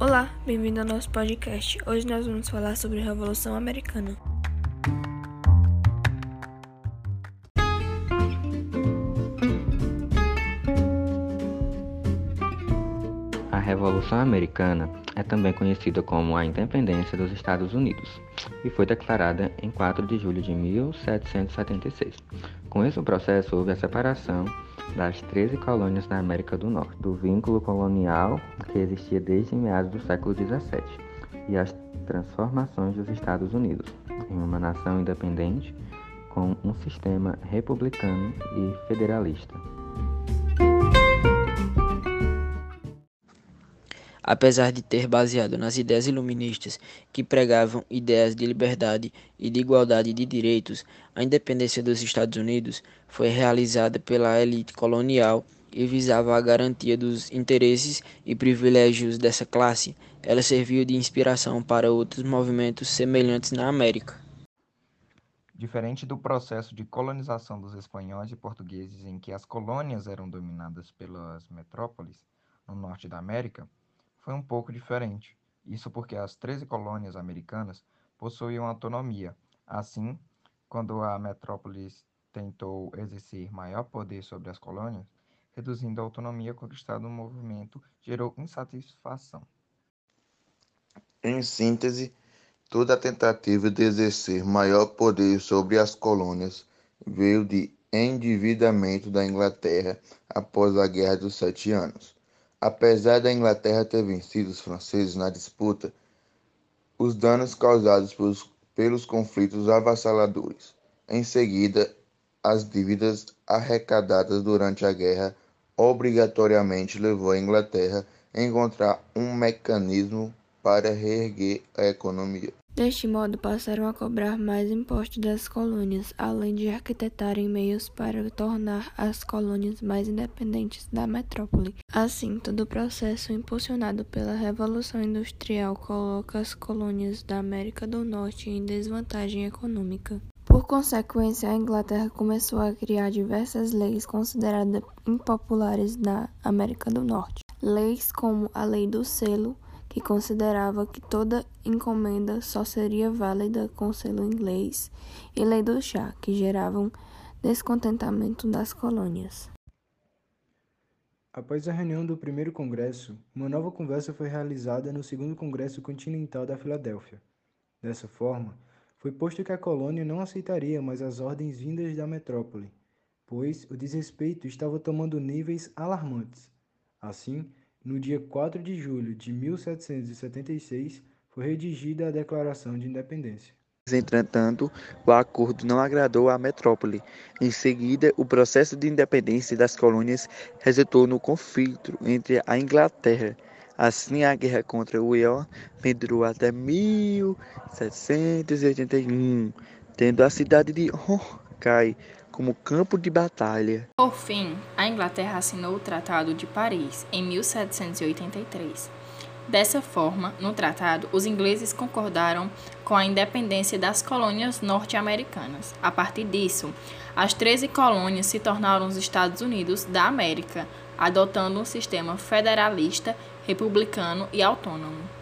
Olá, bem-vindo ao nosso podcast. Hoje nós vamos falar sobre a Revolução Americana. A Revolução Americana é também conhecida como a Independência dos Estados Unidos e foi declarada em 4 de julho de 1776. Com esse processo houve a separação das 13 colônias da América do Norte, do vínculo colonial que existia desde meados do século XVII e as transformações dos Estados Unidos em uma nação independente com um sistema republicano e federalista. Apesar de ter baseado nas ideias iluministas que pregavam ideias de liberdade e de igualdade de direitos, a independência dos Estados Unidos foi realizada pela elite colonial e visava a garantia dos interesses e privilégios dessa classe. Ela serviu de inspiração para outros movimentos semelhantes na América. Diferente do processo de colonização dos espanhóis e portugueses, em que as colônias eram dominadas pelas metrópoles no norte da América, foi um pouco diferente. Isso porque as 13 colônias americanas possuíam autonomia. Assim, quando a metrópole tentou exercer maior poder sobre as colônias, reduzindo a autonomia conquistada no movimento, gerou insatisfação. Em síntese, toda a tentativa de exercer maior poder sobre as colônias veio de endividamento da Inglaterra após a Guerra dos Sete Anos. Apesar da Inglaterra ter vencido os franceses na disputa, os danos causados pelos, pelos conflitos avassaladores. Em seguida, as dívidas arrecadadas durante a guerra obrigatoriamente levou a Inglaterra a encontrar um mecanismo para reerguer a economia. Deste modo, passaram a cobrar mais impostos das colônias, além de arquitetarem meios para tornar as colônias mais independentes da metrópole. Assim, todo o processo impulsionado pela Revolução Industrial coloca as colônias da América do Norte em desvantagem econômica. Por consequência, a Inglaterra começou a criar diversas leis consideradas impopulares na América do Norte. Leis como a Lei do Selo, que considerava que toda encomenda só seria válida com selo inglês, e lei do chá, que geravam descontentamento das colônias. Após a reunião do primeiro congresso, uma nova conversa foi realizada no segundo congresso continental da Filadélfia. Dessa forma, foi posto que a colônia não aceitaria mais as ordens vindas da metrópole, pois o desrespeito estava tomando níveis alarmantes. Assim, no dia 4 de julho de 1776, foi redigida a Declaração de Independência. Entretanto, o acordo não agradou à metrópole. Em seguida, o processo de independência das colônias resultou no conflito entre a Inglaterra. Assim, a guerra contra o Uió pendurou até 1781, tendo a cidade de Horcai como campo de batalha. Por fim, a Inglaterra assinou o Tratado de Paris em 1783. Dessa forma, no tratado, os ingleses concordaram com a independência das colônias norte-americanas. A partir disso, as 13 colônias se tornaram os Estados Unidos da América, adotando um sistema federalista, republicano e autônomo.